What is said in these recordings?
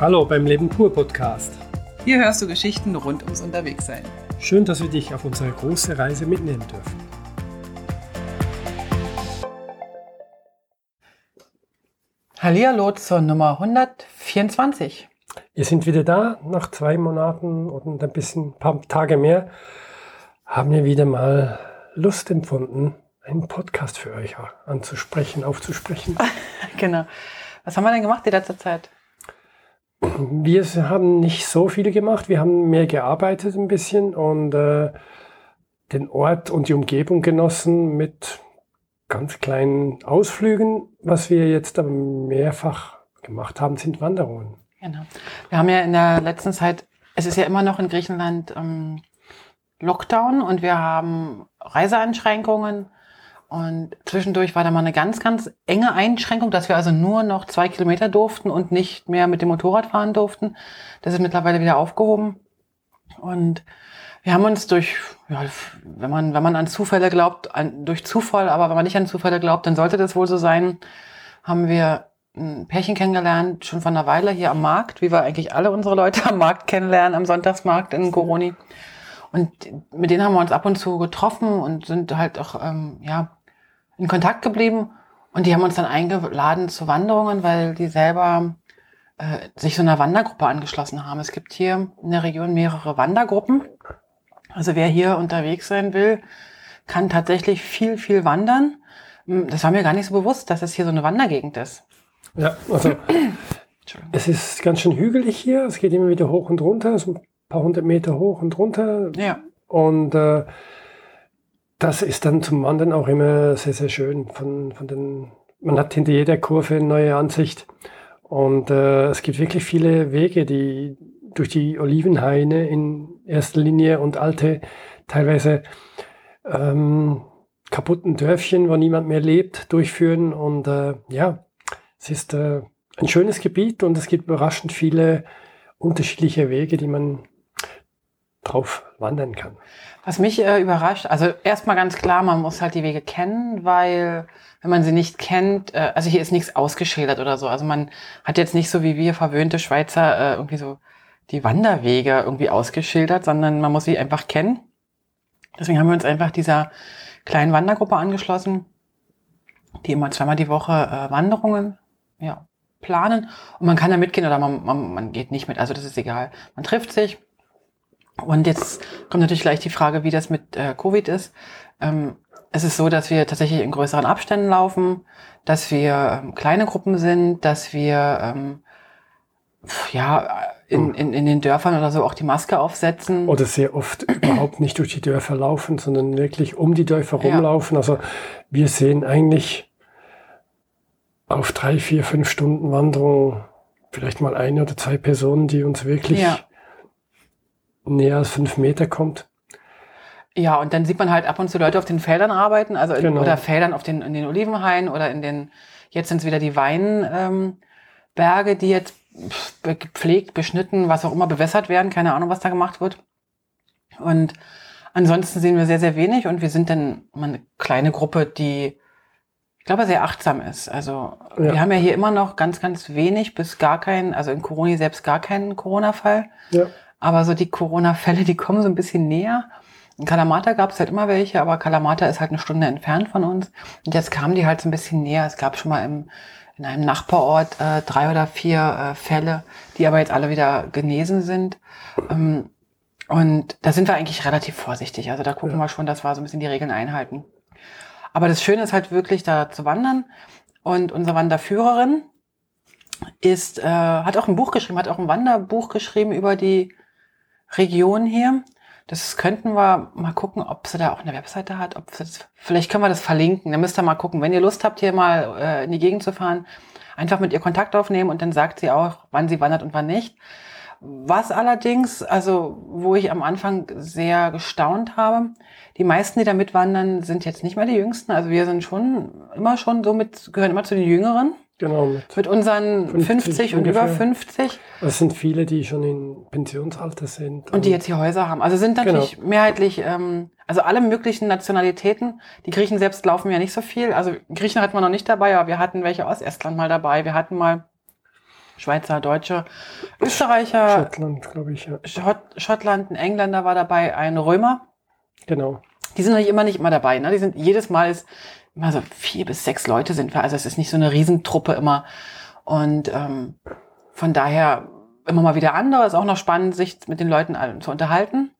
Hallo beim Leben pur Podcast. Hier hörst du Geschichten rund ums Unterwegssein. Schön, dass wir dich auf unsere große Reise mitnehmen dürfen. Hallihallo zur Nummer 124. Wir sind wieder da, nach zwei Monaten und ein bisschen, ein paar Tage mehr, haben wir wieder mal Lust empfunden, einen Podcast für euch anzusprechen, aufzusprechen. genau. Was haben wir denn gemacht die letzte Zeit? Wir haben nicht so viel gemacht, wir haben mehr gearbeitet ein bisschen und äh, den Ort und die Umgebung genossen mit ganz kleinen Ausflügen. Was wir jetzt aber mehrfach gemacht haben, sind Wanderungen. Genau. Wir haben ja in der letzten Zeit, es ist ja immer noch in Griechenland ähm, Lockdown und wir haben Reiseeinschränkungen. Und zwischendurch war da mal eine ganz, ganz enge Einschränkung, dass wir also nur noch zwei Kilometer durften und nicht mehr mit dem Motorrad fahren durften. Das ist mittlerweile wieder aufgehoben. Und wir haben uns durch, ja, wenn man, wenn man an Zufälle glaubt, an, durch Zufall, aber wenn man nicht an Zufälle glaubt, dann sollte das wohl so sein, haben wir ein Pärchen kennengelernt, schon von einer Weile hier am Markt, wie wir eigentlich alle unsere Leute am Markt kennenlernen, am Sonntagsmarkt in Goroni. Und mit denen haben wir uns ab und zu getroffen und sind halt auch, ähm, ja, in Kontakt geblieben und die haben uns dann eingeladen zu Wanderungen, weil die selber äh, sich so einer Wandergruppe angeschlossen haben. Es gibt hier in der Region mehrere Wandergruppen. Also wer hier unterwegs sein will, kann tatsächlich viel, viel wandern. Hm, das war mir gar nicht so bewusst, dass es hier so eine Wandergegend ist. Ja, also es ist ganz schön hügelig hier. Es geht immer wieder hoch und runter, so ein paar hundert Meter hoch und runter. Ja. Und äh, das ist dann zum Wandern auch immer sehr, sehr schön. Von, von den, man hat hinter jeder Kurve eine neue Ansicht. Und äh, es gibt wirklich viele Wege, die durch die Olivenhaine in erster Linie und alte, teilweise ähm, kaputten Dörfchen, wo niemand mehr lebt, durchführen. Und äh, ja, es ist äh, ein schönes Gebiet und es gibt überraschend viele unterschiedliche Wege, die man drauf wandern kann. Was mich äh, überrascht, also erstmal ganz klar, man muss halt die Wege kennen, weil wenn man sie nicht kennt, äh, also hier ist nichts ausgeschildert oder so. Also man hat jetzt nicht so wie wir verwöhnte Schweizer äh, irgendwie so die Wanderwege irgendwie ausgeschildert, sondern man muss sie einfach kennen. Deswegen haben wir uns einfach dieser kleinen Wandergruppe angeschlossen, die immer zweimal die Woche äh, Wanderungen ja, planen. Und man kann da mitgehen oder man, man, man geht nicht mit. Also das ist egal. Man trifft sich, und jetzt kommt natürlich gleich die Frage, wie das mit äh, Covid ist. Ähm, es ist so, dass wir tatsächlich in größeren Abständen laufen, dass wir ähm, kleine Gruppen sind, dass wir ähm, ja in, in, in den Dörfern oder so auch die Maske aufsetzen. Oder sehr oft überhaupt nicht durch die Dörfer laufen, sondern wirklich um die Dörfer rumlaufen. Ja. Also wir sehen eigentlich auf drei, vier, fünf Stunden Wanderung vielleicht mal eine oder zwei Personen, die uns wirklich ja näher als fünf Meter kommt. Ja, und dann sieht man halt ab und zu Leute auf den Feldern arbeiten, also in, genau. oder Feldern auf den, in den Olivenhainen oder in den, jetzt sind es wieder die Weinberge, ähm, die jetzt gepflegt, beschnitten, was auch immer, bewässert werden. Keine Ahnung, was da gemacht wird. Und ansonsten sehen wir sehr, sehr wenig und wir sind dann eine kleine Gruppe, die, ich glaube, sehr achtsam ist. Also ja. wir haben ja hier immer noch ganz, ganz wenig bis gar keinen, also in Corona selbst gar keinen Corona-Fall. Ja. Aber so die Corona-Fälle, die kommen so ein bisschen näher. In Kalamata gab es halt immer welche, aber Kalamata ist halt eine Stunde entfernt von uns. Und jetzt kamen die halt so ein bisschen näher. Es gab schon mal im, in einem Nachbarort äh, drei oder vier äh, Fälle, die aber jetzt alle wieder genesen sind. Ähm, und da sind wir eigentlich relativ vorsichtig. Also da gucken ja. wir schon, dass wir so ein bisschen die Regeln einhalten. Aber das Schöne ist halt wirklich da zu wandern. Und unsere Wanderführerin ist, äh, hat auch ein Buch geschrieben, hat auch ein Wanderbuch geschrieben über die Region hier. Das könnten wir mal gucken, ob sie da auch eine Webseite hat. Ob das, vielleicht können wir das verlinken. Dann müsst ihr mal gucken. Wenn ihr Lust habt, hier mal äh, in die Gegend zu fahren, einfach mit ihr Kontakt aufnehmen und dann sagt sie auch, wann sie wandert und wann nicht. Was allerdings, also wo ich am Anfang sehr gestaunt habe, die meisten, die da mitwandern, sind jetzt nicht mehr die Jüngsten. Also wir sind schon immer schon so mit, gehören immer zu den Jüngeren. Genau. Mit, mit unseren 50, 50 und über 50. Es sind viele, die schon in Pensionsalter sind. Und die jetzt hier Häuser haben. Also sind natürlich genau. mehrheitlich, ähm, also alle möglichen Nationalitäten. Die Griechen selbst laufen ja nicht so viel. Also Griechen hatten wir noch nicht dabei, aber wir hatten welche aus Estland mal dabei. Wir hatten mal Schweizer, Deutsche, Österreicher. Schottland, glaube ich, ja. Schott, Schottland, ein Engländer war dabei, ein Römer. Genau. Die sind natürlich immer nicht immer dabei, ne? Die sind jedes Mal ist immer so vier bis sechs Leute sind wir. Also es ist nicht so eine Riesentruppe immer. Und ähm, von daher immer mal wieder andere. Ist auch noch spannend, sich mit den Leuten zu unterhalten.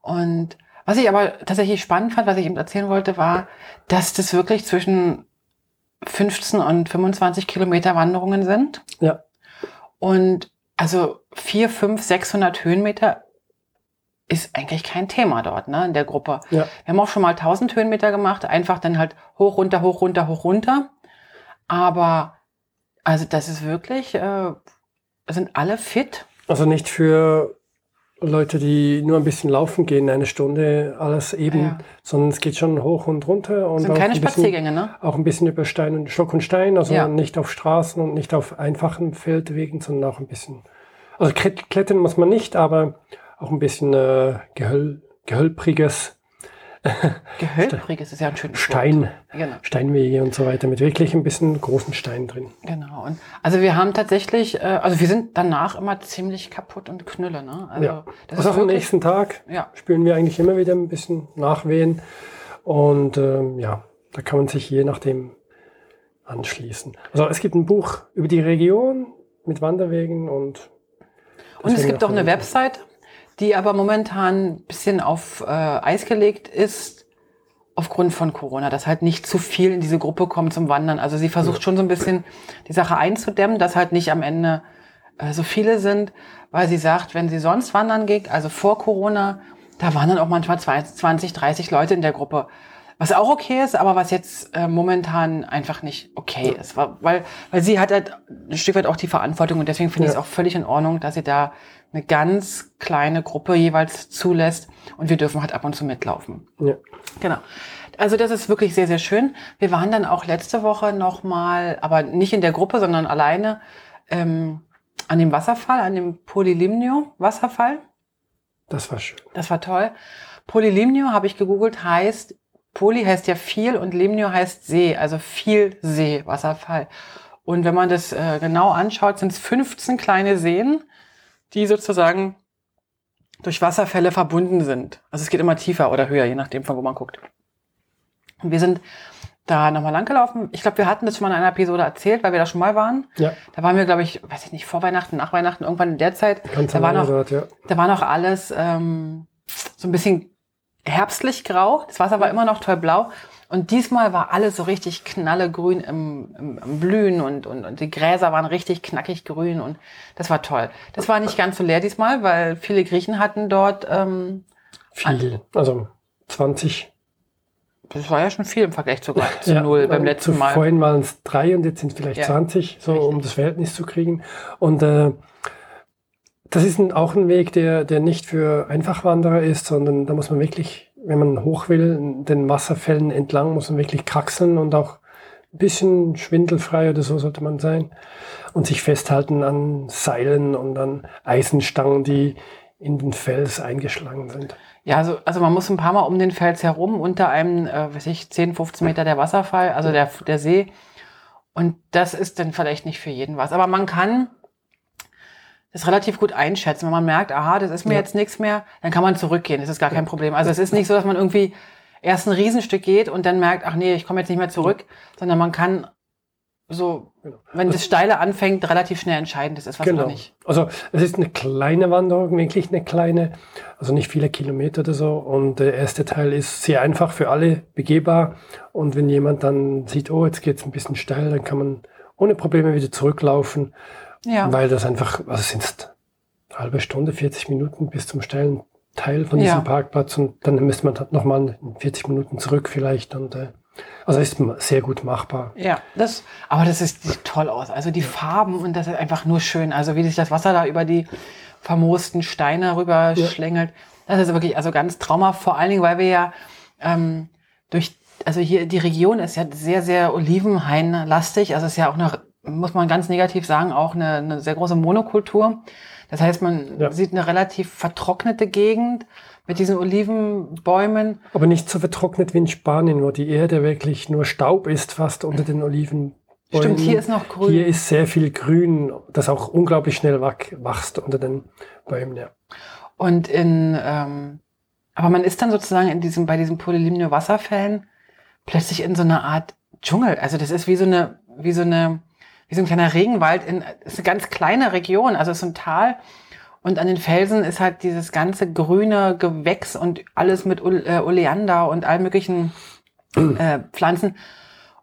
Und was ich aber tatsächlich spannend fand, was ich eben erzählen wollte, war, dass das wirklich zwischen 15 und 25 Kilometer Wanderungen sind. Ja. Und also vier, fünf, 600 Höhenmeter ist eigentlich kein Thema dort, ne, in der Gruppe. Ja. Wir haben auch schon mal 1000 Höhenmeter gemacht, einfach dann halt hoch, runter, hoch, runter, hoch, runter. Aber, also das ist wirklich, äh, sind alle fit. Also nicht für Leute, die nur ein bisschen laufen gehen, eine Stunde, alles eben, ja. sondern es geht schon hoch und runter. Und sind keine Spaziergänge, ne? Auch ein bisschen über Stein und Stock und Stein, also ja. nicht auf Straßen und nicht auf einfachen Feldwegen, sondern auch ein bisschen. Also klettern muss man nicht, aber auch ein bisschen äh, Gehöl, gehölpriges. Gehölpriges ist ja ein schönes Stein, genau. Steinwege und so weiter mit wirklich ein bisschen großen Steinen drin. Genau. Und also wir haben tatsächlich, äh, also wir sind danach immer ziemlich kaputt und knülle. Ne? Also ja. das also auch am nächsten Tag ja. spüren wir eigentlich immer wieder ein bisschen Nachwehen. Und ähm, ja, da kann man sich je nachdem anschließen. Also es gibt ein Buch über die Region mit Wanderwegen und und es gibt auch eine Website, die aber momentan ein bisschen auf äh, Eis gelegt ist, aufgrund von Corona, dass halt nicht zu viel in diese Gruppe kommt zum Wandern. Also sie versucht schon so ein bisschen die Sache einzudämmen, dass halt nicht am Ende äh, so viele sind, weil sie sagt, wenn sie sonst wandern geht, also vor Corona, da waren dann auch manchmal 20, 30 Leute in der Gruppe. Was auch okay ist, aber was jetzt äh, momentan einfach nicht okay ist. Weil, weil sie hat halt ein Stück weit auch die Verantwortung und deswegen finde ja. ich es auch völlig in Ordnung, dass sie da eine ganz kleine Gruppe jeweils zulässt und wir dürfen halt ab und zu mitlaufen. Ja. Genau. Also das ist wirklich sehr, sehr schön. Wir waren dann auch letzte Woche nochmal, aber nicht in der Gruppe, sondern alleine ähm, an dem Wasserfall, an dem Polylimnio-Wasserfall. Das war schön. Das war toll. Polylimnio, habe ich gegoogelt, heißt, Poly heißt ja viel und Limnio heißt See, also viel See, Wasserfall. Und wenn man das äh, genau anschaut, sind es 15 kleine Seen die sozusagen durch Wasserfälle verbunden sind. Also es geht immer tiefer oder höher, je nachdem, von wo man guckt. Und wir sind da nochmal langgelaufen. Ich glaube, wir hatten das schon mal in einer Episode erzählt, weil wir da schon mal waren. Ja. Da waren wir, glaube ich, weiß ich nicht, vor Weihnachten, nach Weihnachten, irgendwann in der Zeit. Ganz da war noch, ja. da war noch alles ähm, so ein bisschen herbstlich grau. Das Wasser war immer noch toll blau. Und diesmal war alles so richtig knallegrün im, im, im Blühen und, und, und die Gräser waren richtig knackig grün und das war toll. Das war nicht ganz so leer diesmal, weil viele Griechen hatten dort ähm, viel, also 20. Das war ja schon viel im Vergleich zu, zu ja, null beim letzten Mal. Vorhin waren es drei und jetzt sind es vielleicht ja, 20, so richtig. um das Verhältnis zu kriegen. Und äh, das ist ein, auch ein Weg, der, der nicht für Einfachwanderer ist, sondern da muss man wirklich wenn man hoch will, den Wasserfällen entlang, muss man wirklich kraxeln und auch ein bisschen schwindelfrei oder so sollte man sein und sich festhalten an Seilen und an Eisenstangen, die in den Fels eingeschlagen sind. Ja, also, also man muss ein paar Mal um den Fels herum, unter einem, äh, weiß ich, 10, 15 Meter der Wasserfall, also der, der See. Und das ist dann vielleicht nicht für jeden was. Aber man kann das relativ gut einschätzen. Wenn man merkt, aha, das ist mir ja. jetzt nichts mehr, dann kann man zurückgehen. Das ist gar kein Problem. Also es ist nicht so, dass man irgendwie erst ein Riesenstück geht und dann merkt, ach nee, ich komme jetzt nicht mehr zurück, sondern man kann so, wenn das Steile anfängt, relativ schnell entscheiden, das ist was genau. oder nicht. Also es ist eine kleine Wanderung, wirklich eine kleine, also nicht viele Kilometer oder so. Und der erste Teil ist sehr einfach für alle begehbar. Und wenn jemand dann sieht, oh, jetzt geht es ein bisschen steil, dann kann man ohne Probleme wieder zurücklaufen. Ja. Weil das einfach, also sind es halbe Stunde, 40 Minuten bis zum steilen Teil von diesem ja. Parkplatz und dann müsste man halt nochmal 40 Minuten zurück vielleicht und äh, also ist sehr gut machbar. Ja, das, aber das ist, sieht toll aus. Also die Farben und das ist einfach nur schön. Also wie sich das Wasser da über die vermoosten Steine rüber ja. schlängelt. Das ist wirklich also ganz traumhaft. Vor allen Dingen, weil wir ja ähm, durch, also hier die Region ist ja sehr, sehr Olivenhain-lastig. Also es ist ja auch eine muss man ganz negativ sagen, auch eine, eine sehr große Monokultur. Das heißt, man ja. sieht eine relativ vertrocknete Gegend mit diesen Olivenbäumen. Aber nicht so vertrocknet wie in Spanien, wo die Erde wirklich nur Staub ist, fast unter den Oliven. Bäumen. Stimmt, hier ist noch grün. Hier ist sehr viel Grün, das auch unglaublich schnell wächst unter den Bäumen, ja. Und in, ähm, aber man ist dann sozusagen in diesem, bei diesen Polylimno-Wasserfällen plötzlich in so einer Art Dschungel. Also das ist wie so eine, wie so eine, wie so ein kleiner Regenwald in, ist eine ganz kleine Region, also es ist ein Tal. Und an den Felsen ist halt dieses ganze grüne Gewächs und alles mit äh, Oleander und allen möglichen äh, Pflanzen.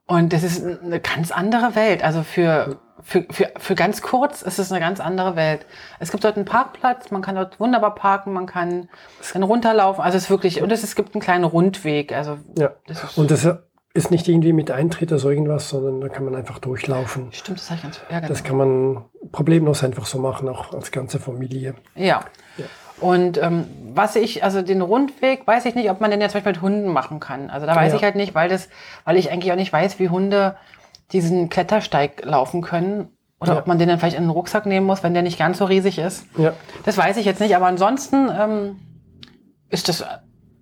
Und das ist eine ganz andere Welt. Also für, für, für, für ganz kurz ist es eine ganz andere Welt. Es gibt dort einen Parkplatz, man kann dort wunderbar parken, man kann, kann runterlaufen. Also es ist wirklich, und es, es gibt einen kleinen Rundweg. Also ja. Das und das ist nicht irgendwie mit Eintritt oder so irgendwas, sondern da kann man einfach durchlaufen. Stimmt, das habe ich ganz genau. Das kann man problemlos einfach so machen, auch als ganze Familie. Ja. ja. Und ähm, was ich, also den Rundweg, weiß ich nicht, ob man den jetzt zum Beispiel mit Hunden machen kann. Also da weiß ja. ich halt nicht, weil das, weil ich eigentlich auch nicht weiß, wie Hunde diesen Klettersteig laufen können. Oder ja. ob man den dann vielleicht in den Rucksack nehmen muss, wenn der nicht ganz so riesig ist. Ja. Das weiß ich jetzt nicht, aber ansonsten ähm, ist das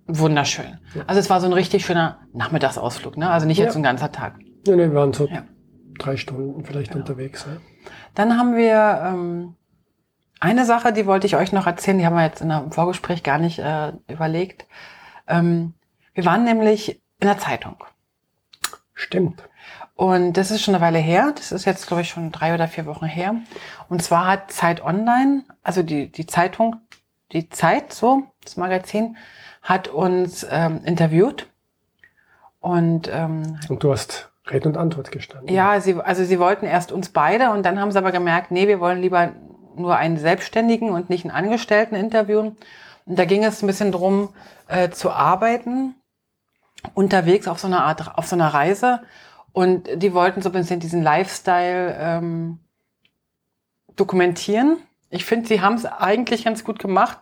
wunderschön. Ja. Also es war so ein richtig schöner Nachmittagsausflug, ne? Also nicht jetzt ein ganzer Tag. Ja, nee, wir waren so drei Stunden vielleicht genau. unterwegs. Ja. Dann haben wir ähm, eine Sache, die wollte ich euch noch erzählen, die haben wir jetzt in einem Vorgespräch gar nicht äh, überlegt. Ähm, wir waren nämlich in der Zeitung. Stimmt. Und das ist schon eine Weile her. Das ist jetzt, glaube ich, schon drei oder vier Wochen her. Und zwar hat Zeit Online, also die, die Zeitung, die Zeit, so, das Magazin, hat uns ähm, interviewt. Und, ähm, und du hast Rede und Antwort gestanden. Ja, sie, also sie wollten erst uns beide und dann haben sie aber gemerkt, nee, wir wollen lieber nur einen Selbstständigen und nicht einen Angestellten interviewen. Und da ging es ein bisschen drum, äh, zu arbeiten, unterwegs auf so einer Art, auf so einer Reise. Und die wollten so ein bisschen diesen Lifestyle ähm, dokumentieren. Ich finde, sie haben es eigentlich ganz gut gemacht.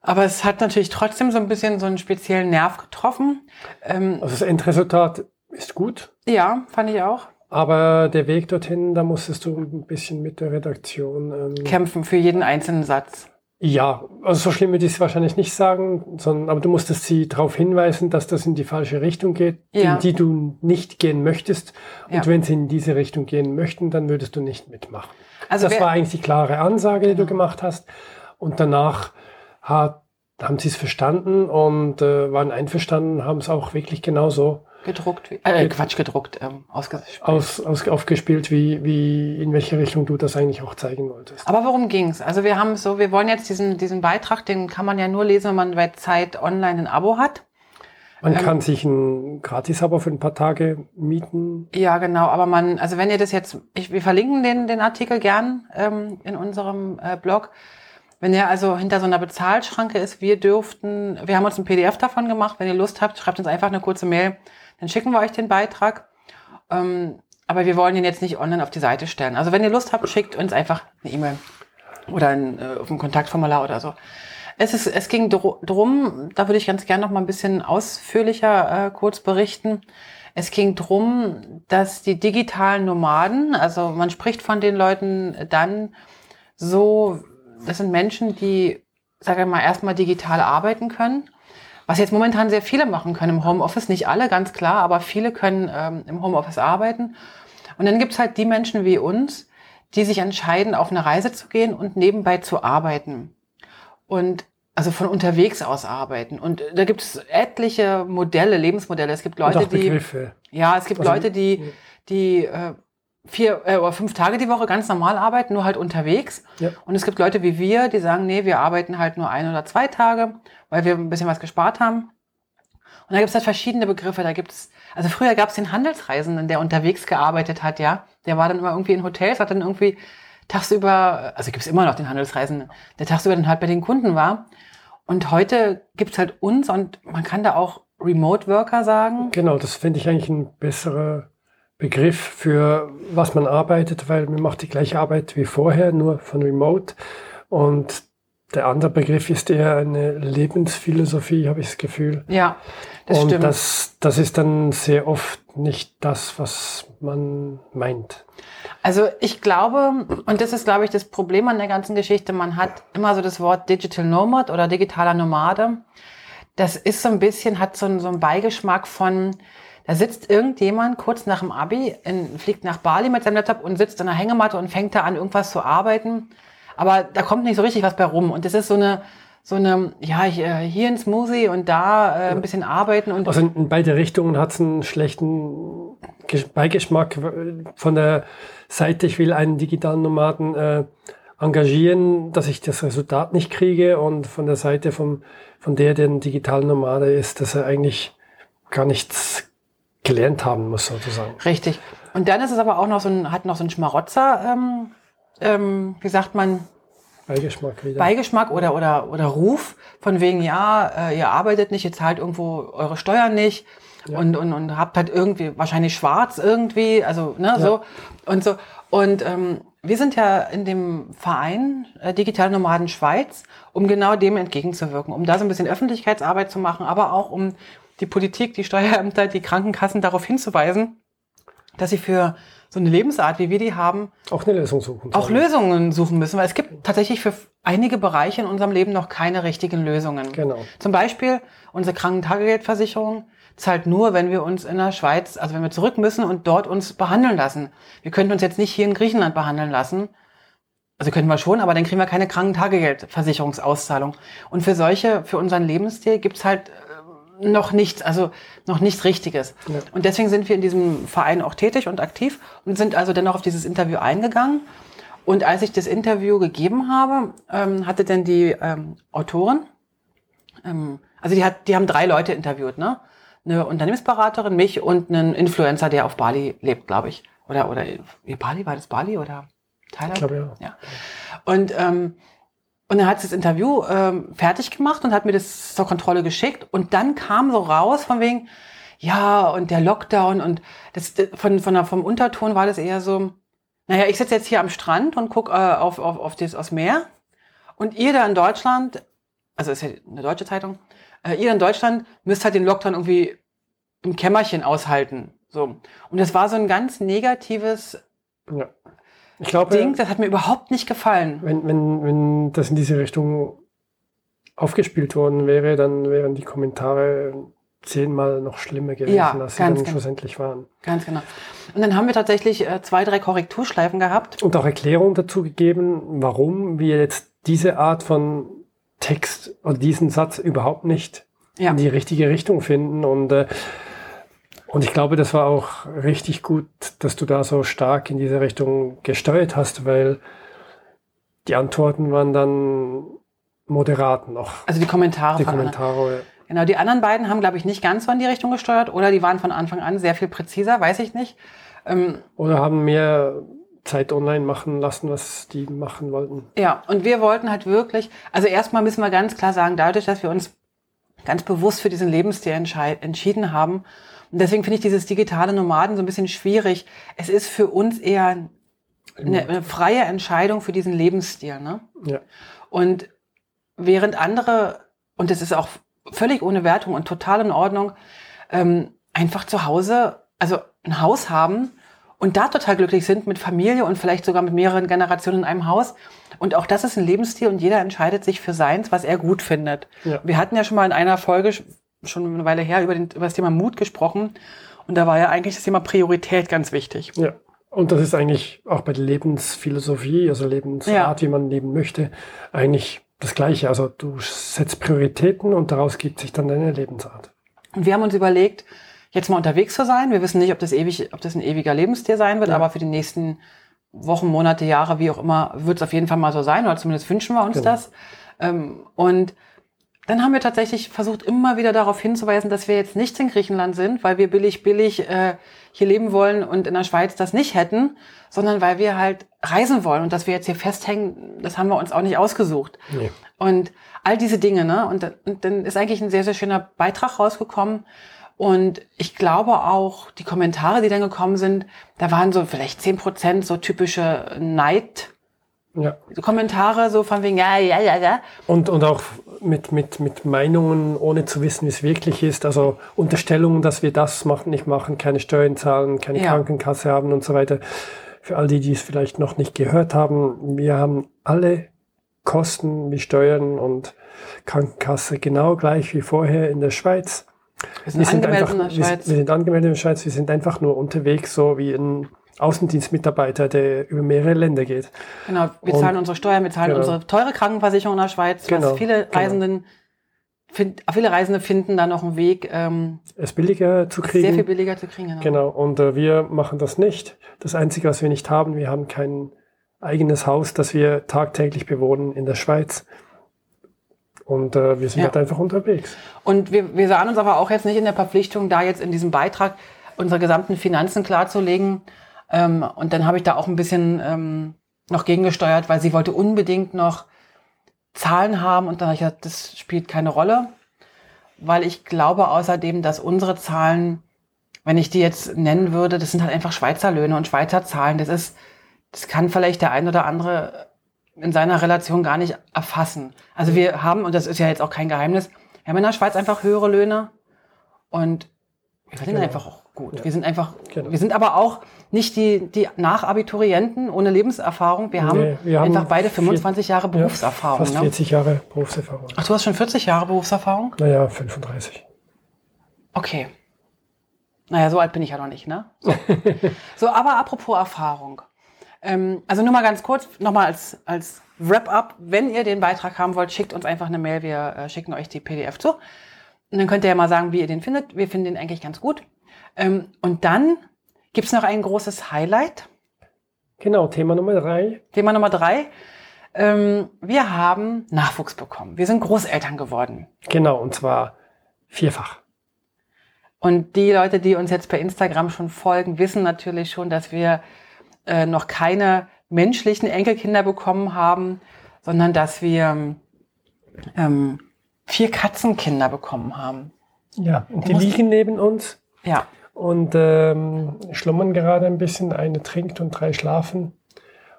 Aber es hat natürlich trotzdem so ein bisschen so einen speziellen Nerv getroffen. Ähm, also das Endresultat ist gut. Ja, fand ich auch. Aber der Weg dorthin, da musstest du ein bisschen mit der Redaktion ähm, kämpfen für jeden einzelnen Satz. Ja, also so schlimm würde ich es wahrscheinlich nicht sagen, sondern aber du musstest sie darauf hinweisen, dass das in die falsche Richtung geht, ja. in die du nicht gehen möchtest. Und ja. wenn sie in diese Richtung gehen möchten, dann würdest du nicht mitmachen. Also das war eigentlich die klare Ansage, die du gemacht hast. Und danach hat, haben sie es verstanden und äh, waren einverstanden, haben es auch wirklich genauso gedruckt, äh, Quatsch, gedruckt, ähm, ausgespielt. Aus, aus, aufgespielt, wie, wie, in welche Richtung du das eigentlich auch zeigen wolltest. Aber worum ging's? Also wir haben so, wir wollen jetzt diesen, diesen Beitrag, den kann man ja nur lesen, wenn man bei Zeit online ein Abo hat. Man ähm, kann sich ein Gratis-Abo für ein paar Tage mieten. Ja, genau. Aber man, also wenn ihr das jetzt, ich, wir verlinken den, den Artikel gern ähm, in unserem äh, Blog. Wenn er also hinter so einer Bezahlschranke ist, wir dürften, wir haben uns ein PDF davon gemacht. Wenn ihr Lust habt, schreibt uns einfach eine kurze Mail dann schicken wir euch den Beitrag. Ähm, aber wir wollen ihn jetzt nicht online auf die Seite stellen. Also wenn ihr Lust habt, schickt uns einfach eine E-Mail oder ein, äh, auf ein Kontaktformular oder so. Es, ist, es ging drum, da würde ich ganz gerne noch mal ein bisschen ausführlicher äh, kurz berichten. Es ging drum, dass die digitalen Nomaden, also man spricht von den Leuten dann so, das sind Menschen, die, sage ich mal, erstmal digital arbeiten können was jetzt momentan sehr viele machen können im Homeoffice, nicht alle, ganz klar, aber viele können ähm, im Homeoffice arbeiten. Und dann gibt's halt die Menschen wie uns, die sich entscheiden, auf eine Reise zu gehen und nebenbei zu arbeiten. Und also von unterwegs aus arbeiten. Und da gibt es etliche Modelle, Lebensmodelle. Es gibt Leute, die. Ja, es gibt also, Leute, die, die äh, vier äh, oder fünf Tage die Woche ganz normal arbeiten, nur halt unterwegs. Ja. Und es gibt Leute wie wir, die sagen, nee, wir arbeiten halt nur ein oder zwei Tage, weil wir ein bisschen was gespart haben. Und da gibt es halt verschiedene Begriffe. Da gibt's, also früher gab es den Handelsreisenden, der unterwegs gearbeitet hat, ja. Der war dann immer irgendwie in Hotels, hat dann irgendwie tagsüber, also gibt es immer noch den Handelsreisenden, der tagsüber dann halt bei den Kunden war. Und heute gibt's halt uns und man kann da auch Remote Worker sagen. Genau, das finde ich eigentlich ein besserer Begriff für was man arbeitet, weil man macht die gleiche Arbeit wie vorher, nur von Remote. Und der andere Begriff ist eher eine Lebensphilosophie, habe ich das Gefühl. Ja, das und stimmt. Das, das ist dann sehr oft nicht das, was man meint. Also ich glaube, und das ist, glaube ich, das Problem an der ganzen Geschichte, man hat immer so das Wort Digital Nomad oder digitaler Nomade. Das ist so ein bisschen, hat so, so einen Beigeschmack von, Da sitzt irgendjemand kurz nach dem Abi, in, fliegt nach Bali mit seinem Laptop und sitzt an der Hängematte und fängt da an, irgendwas zu arbeiten. Aber da kommt nicht so richtig was bei rum. Und das ist so eine, so eine, ja, äh, hier ein Smoothie und da äh, ein bisschen arbeiten. Und also in beide Richtungen hat es einen schlechten Beigeschmack von der Seite, ich will einen digitalen Nomaden äh, engagieren, dass ich das Resultat nicht kriege und von der Seite vom, von der, der ein digitaler Nomade ist, dass er eigentlich gar nichts gelernt haben muss, sozusagen. Richtig. Und dann ist es aber auch noch so ein, hat noch so ein Schmarotzer, ähm, ähm, wie sagt man, Beigeschmack wieder. Beigeschmack oder, oder, oder Ruf von wegen, ja, äh, ihr arbeitet nicht, ihr zahlt irgendwo eure Steuern nicht ja. und, und, und habt halt irgendwie wahrscheinlich schwarz irgendwie, also ne, ja. so und so. Und ähm, wir sind ja in dem Verein äh, Digitale Nomaden Schweiz, um genau dem entgegenzuwirken, um da so ein bisschen Öffentlichkeitsarbeit zu machen, aber auch um die Politik, die Steuerämter, die Krankenkassen darauf hinzuweisen, dass sie für so eine Lebensart, wie wir die haben, auch eine Lösung suchen. Auch Lösungen suchen müssen, weil es gibt tatsächlich für einige Bereiche in unserem Leben noch keine richtigen Lösungen. Genau. Zum Beispiel unsere Krankentagegeldversicherung zahlt nur, wenn wir uns in der Schweiz, also wenn wir zurück müssen und dort uns behandeln lassen. Wir könnten uns jetzt nicht hier in Griechenland behandeln lassen. Also könnten wir schon, aber dann kriegen wir keine Krankentagegeldversicherungsauszahlung. Und für solche, für unseren Lebensstil gibt's halt noch nichts, also noch nichts Richtiges. Ja. Und deswegen sind wir in diesem Verein auch tätig und aktiv und sind also dennoch auf dieses Interview eingegangen. Und als ich das Interview gegeben habe, ähm, hatte dann die ähm, Autorin, ähm, also die, hat, die haben drei Leute interviewt, ne? Eine Unternehmensberaterin, mich und einen Influencer, der auf Bali lebt, glaube ich. Oder, oder wie Bali, war das Bali oder Thailand? Ich glaube ja. ja. Und ähm, und dann hat sie das Interview ähm, fertig gemacht und hat mir das zur Kontrolle geschickt. Und dann kam so raus von wegen, ja, und der Lockdown und das, von, von der, vom Unterton war das eher so, naja, ich sitze jetzt hier am Strand und guck äh, auf, auf, auf das aufs Meer. Und ihr da in Deutschland, also ist ja eine deutsche Zeitung, äh, ihr in Deutschland müsst halt den Lockdown irgendwie im Kämmerchen aushalten. So. Und das war so ein ganz negatives ja. Ich glaube, Ding, das hat mir überhaupt nicht gefallen. Wenn, wenn, wenn das in diese Richtung aufgespielt worden wäre, dann wären die Kommentare zehnmal noch schlimmer gewesen, ja, als sie dann genau. schlussendlich waren. Ganz genau. Und dann haben wir tatsächlich äh, zwei, drei Korrekturschleifen gehabt. Und auch Erklärungen dazu gegeben, warum wir jetzt diese Art von Text und diesen Satz überhaupt nicht ja. in die richtige Richtung finden. Und äh, und ich glaube, das war auch richtig gut, dass du da so stark in diese Richtung gesteuert hast, weil die Antworten waren dann moderat noch. Also die Kommentare. Die Kommentare. Ja. Genau, die anderen beiden haben, glaube ich, nicht ganz so in die Richtung gesteuert oder die waren von Anfang an sehr viel präziser, weiß ich nicht. Ähm, oder haben mehr Zeit online machen lassen, was die machen wollten. Ja, und wir wollten halt wirklich, also erstmal müssen wir ganz klar sagen, dadurch, dass wir uns ganz bewusst für diesen Lebensstil entschieden haben, und deswegen finde ich dieses digitale Nomaden so ein bisschen schwierig. Es ist für uns eher eine, eine freie Entscheidung für diesen Lebensstil. Ne? Ja. Und während andere, und das ist auch völlig ohne Wertung und total in Ordnung, ähm, einfach zu Hause, also ein Haus haben und da total glücklich sind mit Familie und vielleicht sogar mit mehreren Generationen in einem Haus. Und auch das ist ein Lebensstil und jeder entscheidet sich für seins, was er gut findet. Ja. Wir hatten ja schon mal in einer Folge schon eine Weile her über, den, über das Thema Mut gesprochen. Und da war ja eigentlich das Thema Priorität ganz wichtig. Ja. Und das ist eigentlich auch bei der Lebensphilosophie, also Lebensart, ja. wie man leben möchte, eigentlich das Gleiche. Also du setzt Prioritäten und daraus gibt sich dann deine Lebensart. Und wir haben uns überlegt, jetzt mal unterwegs zu sein. Wir wissen nicht, ob das ewig, ob das ein ewiger Lebensstil sein wird, ja. aber für die nächsten Wochen, Monate, Jahre, wie auch immer, wird es auf jeden Fall mal so sein, oder zumindest wünschen wir uns genau. das. Ähm, und dann haben wir tatsächlich versucht, immer wieder darauf hinzuweisen, dass wir jetzt nicht in Griechenland sind, weil wir billig, billig äh, hier leben wollen und in der Schweiz das nicht hätten, sondern weil wir halt reisen wollen und dass wir jetzt hier festhängen, das haben wir uns auch nicht ausgesucht. Nee. Und all diese Dinge, ne? Und, und dann ist eigentlich ein sehr, sehr schöner Beitrag rausgekommen. Und ich glaube auch, die Kommentare, die dann gekommen sind, da waren so vielleicht zehn Prozent so typische Neid- ja. Kommentare so von wegen, ja, ja, ja, ja. Und, und auch mit, mit, mit Meinungen, ohne zu wissen, wie es wirklich ist. Also Unterstellungen, dass wir das machen, nicht machen, keine Steuern zahlen, keine ja. Krankenkasse haben und so weiter. Für all die, die es vielleicht noch nicht gehört haben, wir haben alle Kosten wie Steuern und Krankenkasse genau gleich wie vorher in der Schweiz. Wir sind, wir sind angemeldet einfach, in der Schweiz. Wir, wir sind angemeldet in der Schweiz. Wir sind einfach nur unterwegs, so wie ein Außendienstmitarbeiter, der über mehrere Länder geht. Genau, wir zahlen unsere Steuern, wir zahlen genau. unsere teure Krankenversicherung in der Schweiz, genau. was viele genau. Reisenden genau. Find, viele Reisende finden da noch einen Weg, ähm, es billiger zu kriegen. Sehr viel billiger zu kriegen. Genau, genau. und äh, wir machen das nicht. Das Einzige, was wir nicht haben, wir haben kein eigenes Haus, das wir tagtäglich bewohnen in der Schweiz. Und äh, wir sind ja. halt einfach unterwegs. Und wir, wir sahen uns aber auch jetzt nicht in der Verpflichtung, da jetzt in diesem Beitrag unsere gesamten Finanzen klarzulegen. Ähm, und dann habe ich da auch ein bisschen ähm, noch gegengesteuert, weil sie wollte unbedingt noch Zahlen haben und dann habe ich gesagt, das spielt keine Rolle, weil ich glaube außerdem, dass unsere Zahlen, wenn ich die jetzt nennen würde, das sind halt einfach Schweizer Löhne und Schweizer Zahlen. Das ist, das kann vielleicht der ein oder andere in seiner Relation gar nicht erfassen. Also wir haben, und das ist ja jetzt auch kein Geheimnis, wir haben in der Schweiz einfach höhere Löhne und wir verdienen genau. einfach auch gut. Ja. Wir sind einfach, genau. wir sind aber auch nicht die, die Nachabiturienten ohne Lebenserfahrung. Wir haben, nee, wir einfach beide 25 vier, Jahre Berufserfahrung. Ja, fast 40 ne? Jahre Berufserfahrung. Ach, du hast schon 40 Jahre Berufserfahrung? Naja, 35. Okay. Naja, so alt bin ich ja noch nicht, ne? So, so aber apropos Erfahrung. Ähm, also nur mal ganz kurz, nochmal als, als Wrap-up. Wenn ihr den Beitrag haben wollt, schickt uns einfach eine Mail. Wir äh, schicken euch die PDF zu. Und dann könnt ihr ja mal sagen, wie ihr den findet. Wir finden den eigentlich ganz gut. Ähm, und dann gibt's noch ein großes Highlight. Genau, Thema Nummer drei. Thema Nummer drei. Ähm, wir haben Nachwuchs bekommen. Wir sind Großeltern geworden. Genau, und zwar vierfach. Und die Leute, die uns jetzt per Instagram schon folgen, wissen natürlich schon, dass wir äh, noch keine menschlichen Enkelkinder bekommen haben, sondern dass wir ähm, vier Katzenkinder bekommen haben. Ja, und die liegen neben uns. Ja. Und ähm, schlummern gerade ein bisschen. Eine trinkt und drei schlafen.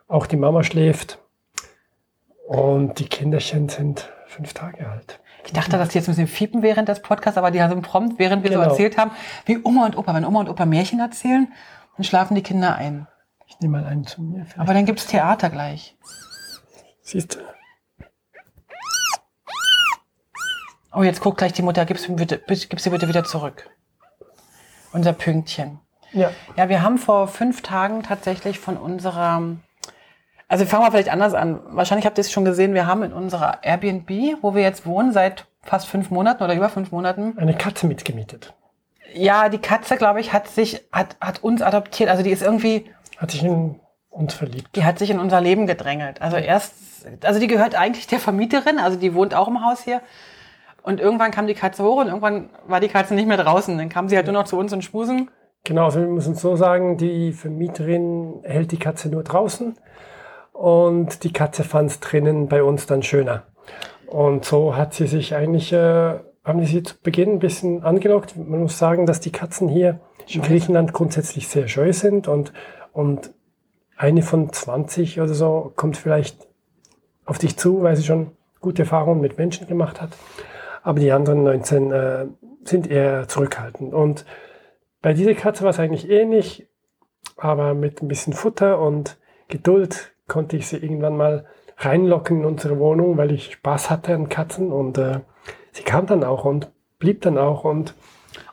Auch die Mama schläft. Und die Kinderchen sind fünf Tage alt. Ich dachte, dass die jetzt ein bisschen fiepen während des Podcasts, aber die haben prompt, während wir genau. so erzählt haben, wie Oma und Opa. Wenn Oma und Opa Märchen erzählen, dann schlafen die Kinder ein. Ich nehme mal einen zu mir. Vielleicht. Aber dann gibt's Theater gleich. Siehst du. Oh, jetzt guckt gleich die Mutter, gib sie bitte, gib sie bitte wieder zurück. Unser Pünktchen. Ja. Ja, wir haben vor fünf Tagen tatsächlich von unserer, also fangen wir vielleicht anders an. Wahrscheinlich habt ihr es schon gesehen, wir haben in unserer Airbnb, wo wir jetzt wohnen, seit fast fünf Monaten oder über fünf Monaten. Eine Katze mitgemietet. Ja, die Katze, glaube ich, hat sich, hat, hat uns adoptiert. Also die ist irgendwie. Hat sich in uns verliebt. Die hat sich in unser Leben gedrängelt. Also erst, also die gehört eigentlich der Vermieterin, also die wohnt auch im Haus hier. Und irgendwann kam die Katze hoch und irgendwann war die Katze nicht mehr draußen. Dann kam sie halt nur noch zu uns und schmusen. Genau, also wir müssen so sagen, die Vermieterin hält die Katze nur draußen und die Katze fand es drinnen bei uns dann schöner. Und so hat sie sich eigentlich, äh, haben sie zu Beginn ein bisschen angelockt. Man muss sagen, dass die Katzen hier in Griechenland grundsätzlich sehr scheu sind und, und eine von 20 oder so kommt vielleicht auf dich zu, weil sie schon gute Erfahrungen mit Menschen gemacht hat aber die anderen 19 äh, sind eher zurückhaltend. Und bei dieser Katze war es eigentlich ähnlich, aber mit ein bisschen Futter und Geduld konnte ich sie irgendwann mal reinlocken in unsere Wohnung, weil ich Spaß hatte an Katzen und äh, sie kam dann auch und blieb dann auch und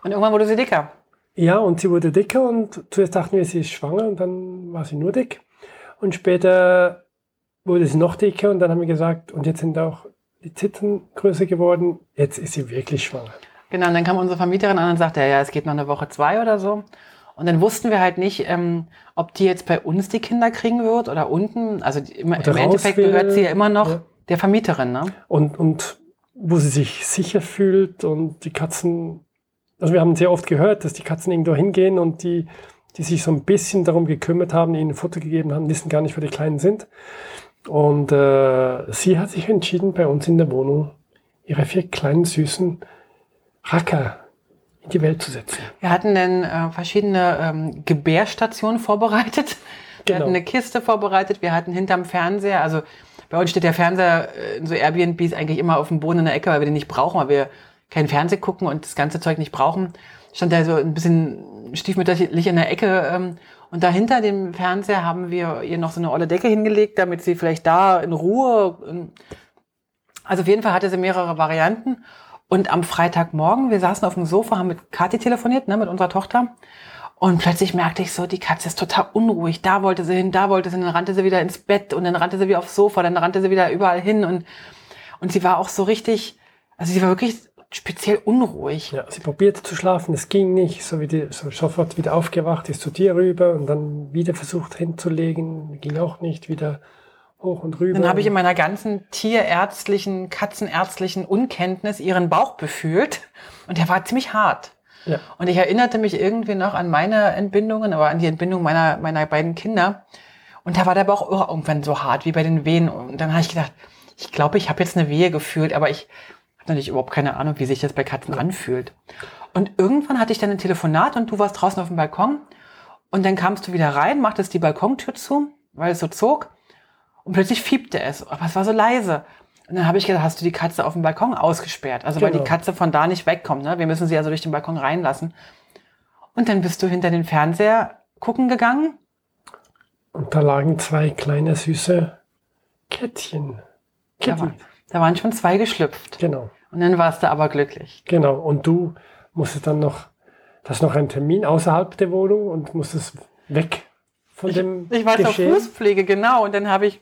und irgendwann wurde sie dicker. Ja, und sie wurde dicker und zuerst dachten wir, sie ist schwanger und dann war sie nur dick. Und später wurde sie noch dicker und dann haben wir gesagt, und jetzt sind auch die Titten größer geworden, jetzt ist sie wirklich schwanger. Genau, und dann kam unsere Vermieterin an und sagte, ja, ja, es geht noch eine Woche zwei oder so. Und dann wussten wir halt nicht, ähm, ob die jetzt bei uns die Kinder kriegen wird oder unten. Also im, im Endeffekt gehört sie ja immer noch ja. der Vermieterin. Ne? Und, und wo sie sich sicher fühlt und die Katzen, also wir haben sehr oft gehört, dass die Katzen irgendwo hingehen und die, die sich so ein bisschen darum gekümmert haben, ihnen Futter gegeben haben, wissen gar nicht, wo die Kleinen sind. Und äh, sie hat sich entschieden, bei uns in der Wohnung ihre vier kleinen süßen Racker in die Welt zu setzen. Wir hatten dann äh, verschiedene ähm, Gebärstationen vorbereitet. Wir genau. hatten eine Kiste vorbereitet, wir hatten hinterm Fernseher, also bei uns steht der Fernseher äh, in so Airbnbs eigentlich immer auf dem Boden in der Ecke, weil wir den nicht brauchen, weil wir kein Fernseh gucken und das ganze Zeug nicht brauchen. Stand da so ein bisschen stiefmütterlich in der Ecke ähm, und dahinter dem Fernseher haben wir ihr noch so eine olle Decke hingelegt, damit sie vielleicht da in Ruhe. Also auf jeden Fall hatte sie mehrere Varianten. Und am Freitagmorgen, wir saßen auf dem Sofa, haben mit Kathi telefoniert, ne, mit unserer Tochter. Und plötzlich merkte ich so, die Katze ist total unruhig. Da wollte sie hin, da wollte sie hin, dann rannte sie wieder ins Bett und dann rannte sie wieder aufs Sofa, dann rannte sie wieder überall hin und, und sie war auch so richtig, also sie war wirklich speziell unruhig. Ja, sie probierte zu schlafen, es ging nicht, so wie die, so sofort wieder aufgewacht, ist zu dir rüber und dann wieder versucht hinzulegen, ging auch nicht, wieder hoch und rüber. Dann habe ich in meiner ganzen tierärztlichen, katzenärztlichen Unkenntnis ihren Bauch befühlt und der war ziemlich hart. Ja. Und ich erinnerte mich irgendwie noch an meine Entbindungen, aber an die Entbindung meiner, meiner beiden Kinder. Und da war der Bauch irgendwann so hart wie bei den Wehen. Und dann habe ich gedacht, ich glaube, ich habe jetzt eine Wehe gefühlt, aber ich natürlich überhaupt keine Ahnung, wie sich das bei Katzen ja. anfühlt. Und irgendwann hatte ich dann ein Telefonat und du warst draußen auf dem Balkon. Und dann kamst du wieder rein, machtest die Balkontür zu, weil es so zog. Und plötzlich fiebte es, aber es war so leise. Und dann habe ich gedacht, hast du die Katze auf dem Balkon ausgesperrt? Also genau. weil die genau. Katze von da nicht wegkommt. Ne? Wir müssen sie also durch den Balkon reinlassen. Und dann bist du hinter den Fernseher gucken gegangen. Und da lagen zwei kleine süße Kätzchen. Da, war, da waren schon zwei geschlüpft. Genau. Und dann warst du aber glücklich. Genau. Und du musstest dann noch, das ist noch ein Termin außerhalb der Wohnung und musstest weg von dem. Ich, ich war zur Fußpflege, genau. Und dann habe ich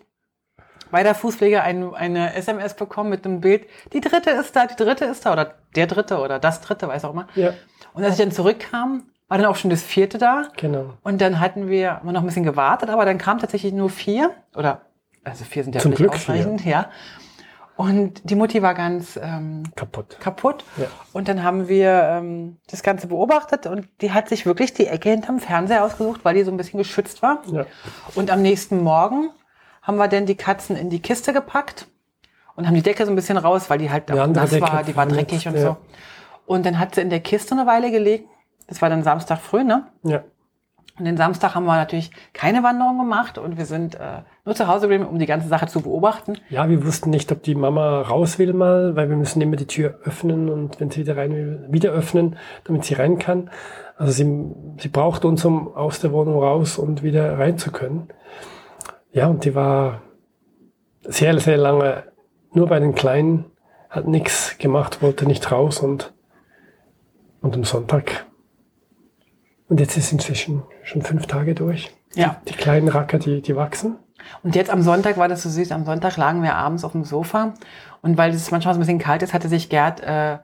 bei der Fußpflege ein, eine SMS bekommen mit einem Bild, die dritte ist da, die dritte ist da oder der dritte oder das dritte, weiß auch immer. Ja. Und als ich dann zurückkam, war dann auch schon das vierte da. Genau. Und dann hatten wir noch ein bisschen gewartet, aber dann kam tatsächlich nur vier oder also vier sind ja Zum Glück ausreichend, vier. ja. Und die Mutti war ganz ähm, kaputt. kaputt. Ja. Und dann haben wir ähm, das Ganze beobachtet und die hat sich wirklich die Ecke hinterm Fernseher ausgesucht, weil die so ein bisschen geschützt war. Ja. Und am nächsten Morgen haben wir denn die Katzen in die Kiste gepackt und haben die Decke so ein bisschen raus, weil die halt auch nass Decke war, die war dreckig und ja. so. Und dann hat sie in der Kiste eine Weile gelegen. Das war dann Samstag früh, ne? Ja. Und den Samstag haben wir natürlich keine Wanderung gemacht und wir sind äh, nur zu Hause geblieben, um die ganze Sache zu beobachten. Ja, wir wussten nicht, ob die Mama raus will mal, weil wir müssen immer die Tür öffnen und wenn sie wieder rein will, wieder öffnen, damit sie rein kann. Also sie, sie braucht uns, um aus der Wohnung raus und wieder rein zu können. Ja, und die war sehr, sehr lange nur bei den Kleinen, hat nichts gemacht, wollte nicht raus und, und am Sonntag. Und jetzt ist inzwischen schon fünf Tage durch. Ja. Die, die kleinen Racker, die, die wachsen. Und jetzt am Sonntag war das so süß. Am Sonntag lagen wir abends auf dem Sofa. Und weil es manchmal so ein bisschen kalt ist, hatte sich Gerd äh,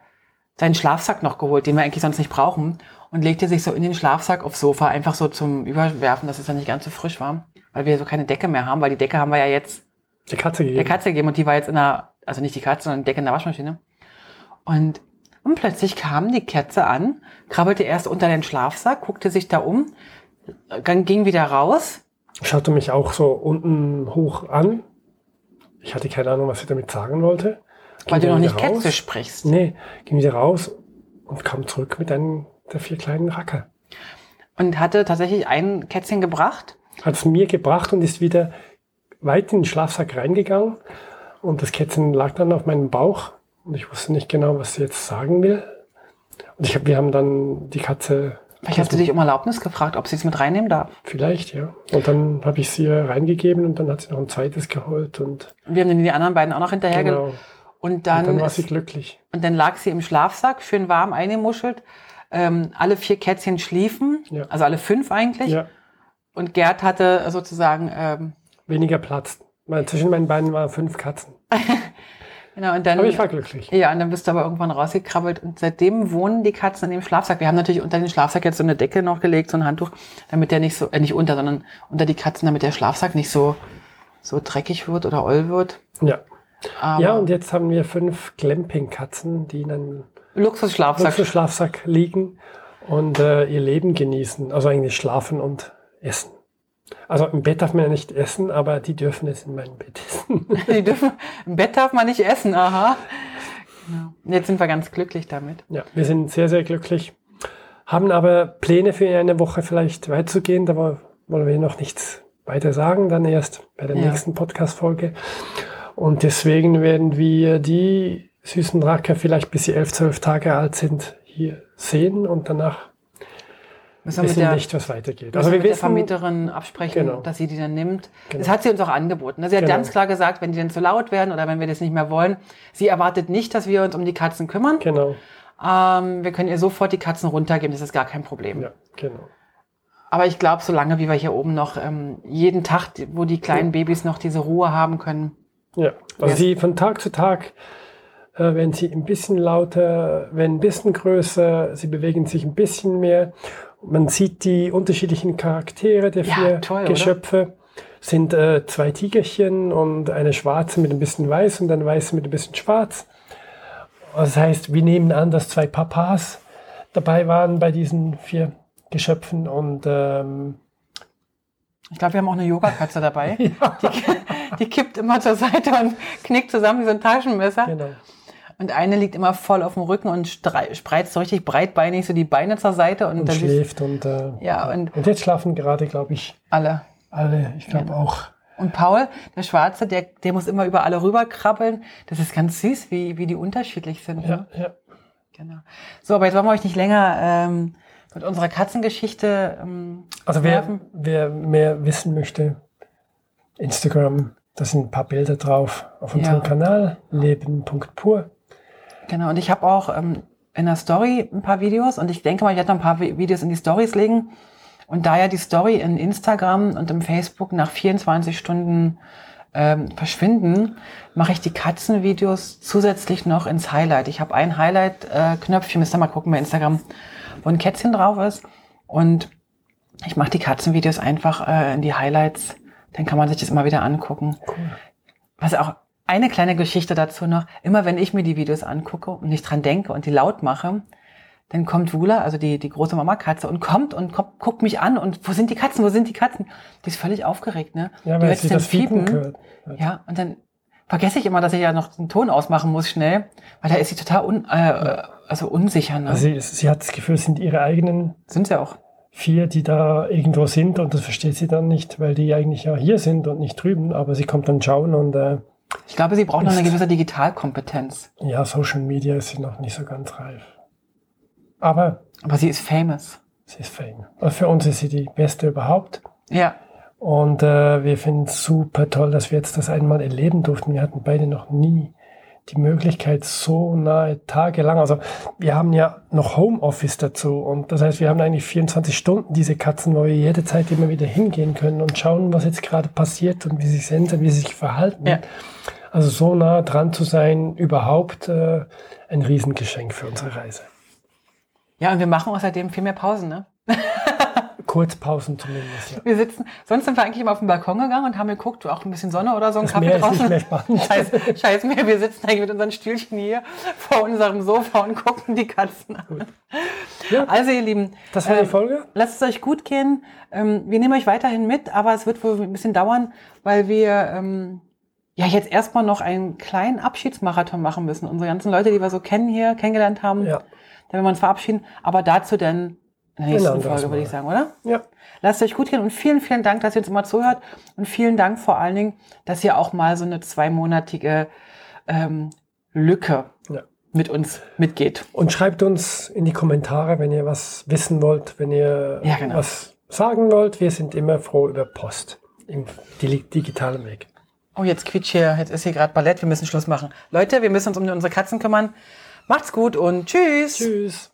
seinen Schlafsack noch geholt, den wir eigentlich sonst nicht brauchen. Und legte sich so in den Schlafsack aufs Sofa, einfach so zum Überwerfen, dass es dann nicht ganz so frisch war weil wir so keine Decke mehr haben, weil die Decke haben wir ja jetzt der Katze gegeben. Der Katze gegeben und die war jetzt in der, also nicht die Katze, sondern die Decke in der Waschmaschine. Und, und plötzlich kam die Katze an, krabbelte erst unter den Schlafsack, guckte sich da um, dann ging wieder raus. Schaute mich auch so unten hoch an. Ich hatte keine Ahnung, was sie damit sagen wollte. Ging weil du noch nicht raus. Kätze sprichst. Nee, ging wieder raus und kam zurück mit einem der vier kleinen Racker. Und hatte tatsächlich ein Kätzchen gebracht hat es mir gebracht und ist wieder weit in den Schlafsack reingegangen. Und das Kätzchen lag dann auf meinem Bauch und ich wusste nicht genau, was sie jetzt sagen will. Und ich hab, wir haben dann die Katze. Vielleicht hast du dich um Erlaubnis gefragt, ob sie es mit reinnehmen darf. Vielleicht, ja. Und dann habe ich sie reingegeben und dann hat sie noch ein zweites geholt. Und wir haben dann die anderen beiden auch noch hinterher genau. Und dann, und dann war sie glücklich. Und dann lag sie im Schlafsack, schön warm eingemuschelt. Ähm, alle vier Kätzchen schliefen, ja. also alle fünf eigentlich. Ja. Und Gerd hatte sozusagen ähm, weniger Platz. Weil zwischen meinen Beinen waren fünf Katzen. genau, und dann, aber ich war glücklich. Ja, und dann bist du aber irgendwann rausgekrabbelt und seitdem wohnen die Katzen in dem Schlafsack. Wir haben natürlich unter den Schlafsack jetzt so eine Decke noch gelegt, so ein Handtuch, damit der nicht so, äh, nicht unter, sondern unter die Katzen, damit der Schlafsack nicht so, so dreckig wird oder oll wird. Ja. Aber ja, und jetzt haben wir fünf Glamping-Katzen, die in einem Luxusschlafsack, Luxusschlafsack liegen und äh, ihr Leben genießen. Also eigentlich schlafen und essen. Also im Bett darf man ja nicht essen, aber die dürfen es in meinem Bett essen. die dürfen, Im Bett darf man nicht essen, aha. Genau. Jetzt sind wir ganz glücklich damit. Ja, wir sind sehr, sehr glücklich. Haben aber Pläne für eine Woche vielleicht weiterzugehen. Da wollen wir noch nichts weiter sagen, dann erst bei der ja. nächsten Podcast-Folge. Und deswegen werden wir die süßen Racker vielleicht bis sie elf, zwölf Tage alt sind hier sehen und danach wir wissen der, nicht, was weitergeht. Also wir mit wissen, der Vermieterin absprechen, genau. dass sie die dann nimmt. Genau. Das hat sie uns auch angeboten. Sie hat genau. ganz klar gesagt, wenn die dann zu laut werden oder wenn wir das nicht mehr wollen, sie erwartet nicht, dass wir uns um die Katzen kümmern. Genau. Ähm, wir können ihr sofort die Katzen runtergeben, das ist gar kein Problem. Ja, genau. Aber ich glaube, solange wie wir hier oben noch ähm, jeden Tag, wo die kleinen ja. Babys noch diese Ruhe haben können. Ja, also sie von Tag zu Tag äh, werden sie ein bisschen lauter, werden ein bisschen größer, sie bewegen sich ein bisschen mehr. Man sieht die unterschiedlichen Charaktere der vier ja, toll, Geschöpfe. Oder? Sind äh, zwei Tigerchen und eine schwarze mit ein bisschen weiß und eine weiße mit ein bisschen schwarz. Das heißt, wir nehmen an, dass zwei Papas dabei waren bei diesen vier Geschöpfen und ähm, ich glaube, wir haben auch eine Yogakatze dabei. ja. die, die, kippt immer zur Seite und knickt zusammen wie so ein Taschenmesser. Genau. Und eine liegt immer voll auf dem Rücken und spreizt so richtig breitbeinig so die Beine zur Seite. Und, und schläft und, äh, ja, und, und jetzt schlafen gerade, glaube ich. Alle. Alle, ich glaube ja. auch. Und Paul, der Schwarze, der, der muss immer über alle rüberkrabbeln. Das ist ganz süß, wie, wie die unterschiedlich sind. Ja, ne? ja. Genau. So, aber jetzt wollen wir euch nicht länger ähm, mit unserer Katzengeschichte ähm, Also wer, wer mehr wissen möchte, Instagram, da sind ein paar Bilder drauf auf unserem ja. Kanal, leben.pur. Genau, und ich habe auch ähm, in der Story ein paar Videos und ich denke mal, ich werde noch ein paar Videos in die Stories legen. Und da ja die Story in Instagram und im Facebook nach 24 Stunden ähm, verschwinden, mache ich die Katzenvideos zusätzlich noch ins Highlight. Ich habe ein Highlight-Knöpfchen, müsst ihr mal gucken bei Instagram, wo ein Kätzchen drauf ist. Und ich mache die Katzenvideos einfach äh, in die Highlights. Dann kann man sich das immer wieder angucken. Cool. Was auch eine kleine Geschichte dazu noch. Immer wenn ich mir die Videos angucke und nicht dran denke und die laut mache, dann kommt Wula, also die, die große Mama-Katze, und kommt und kommt, guckt mich an und wo sind die Katzen, wo sind die Katzen? Die ist völlig aufgeregt, ne? Ja, weil sie das Fiepen. Gehört. Ja, und dann vergesse ich immer, dass ich ja noch den Ton ausmachen muss schnell, weil da ist sie total un, äh, also unsicher. Ne? Also sie, sie hat das Gefühl, es sind ihre eigenen. Sind sie auch. Vier, die da irgendwo sind und das versteht sie dann nicht, weil die eigentlich ja hier sind und nicht drüben, aber sie kommt dann schauen und äh, ich glaube, sie braucht noch eine gewisse Digitalkompetenz. Ja, Social Media ist sie noch nicht so ganz reif. Aber. Aber sie ist famous. Sie ist famous. Also für uns ist sie die beste überhaupt. Ja. Und äh, wir finden es super toll, dass wir jetzt das einmal erleben durften. Wir hatten beide noch nie die Möglichkeit so nahe tagelang. Also wir haben ja noch Homeoffice dazu und das heißt, wir haben eigentlich 24 Stunden diese Katzen, wo wir jede Zeit immer wieder hingehen können und schauen, was jetzt gerade passiert und wie sie sind und wie sie sich verhalten. Ja. Also so nah dran zu sein, überhaupt äh, ein Riesengeschenk für unsere Reise. Ja, und wir machen außerdem viel mehr Pausen, ne? Kurzpausen zumindest. Ja. Wir sitzen, sonst sind wir eigentlich immer auf den Balkon gegangen und haben geguckt, auch ein bisschen Sonne oder so, ein Kaffee Meer draußen. Ist nicht. Scheiß, scheiß Meer, wir sitzen eigentlich mit unseren Stühlchen hier vor unserem Sofa und gucken die Katzen an. Ja. Also ihr Lieben, das war die ähm, Folge. lasst es euch gut gehen. Ähm, wir nehmen euch weiterhin mit, aber es wird wohl ein bisschen dauern, weil wir ähm, ja jetzt erstmal noch einen kleinen Abschiedsmarathon machen müssen. Unsere ganzen Leute, die wir so kennen hier, kennengelernt haben. Ja. Da werden wir uns verabschieden. Aber dazu dann in der nächsten genau, Folge, würde ich sagen, oder? Ja. Lasst euch gut gehen und vielen, vielen Dank, dass ihr uns immer zuhört. Und vielen Dank vor allen Dingen, dass ihr auch mal so eine zweimonatige ähm, Lücke ja. mit uns mitgeht. Und schreibt uns in die Kommentare, wenn ihr was wissen wollt, wenn ihr ja, genau. was sagen wollt. Wir sind immer froh über Post im digitalen Weg. Oh, jetzt quietscht hier, jetzt ist hier gerade Ballett, wir müssen Schluss machen. Leute, wir müssen uns um unsere Katzen kümmern. Macht's gut und tschüss. Tschüss.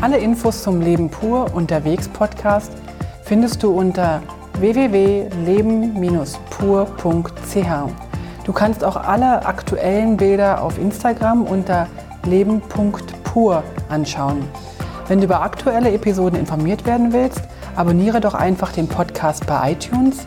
Alle Infos zum Leben pur unterwegs Podcast findest du unter www.leben-pur.ch. Du kannst auch alle aktuellen Bilder auf Instagram unter leben.pur anschauen. Wenn du über aktuelle Episoden informiert werden willst, abonniere doch einfach den Podcast bei iTunes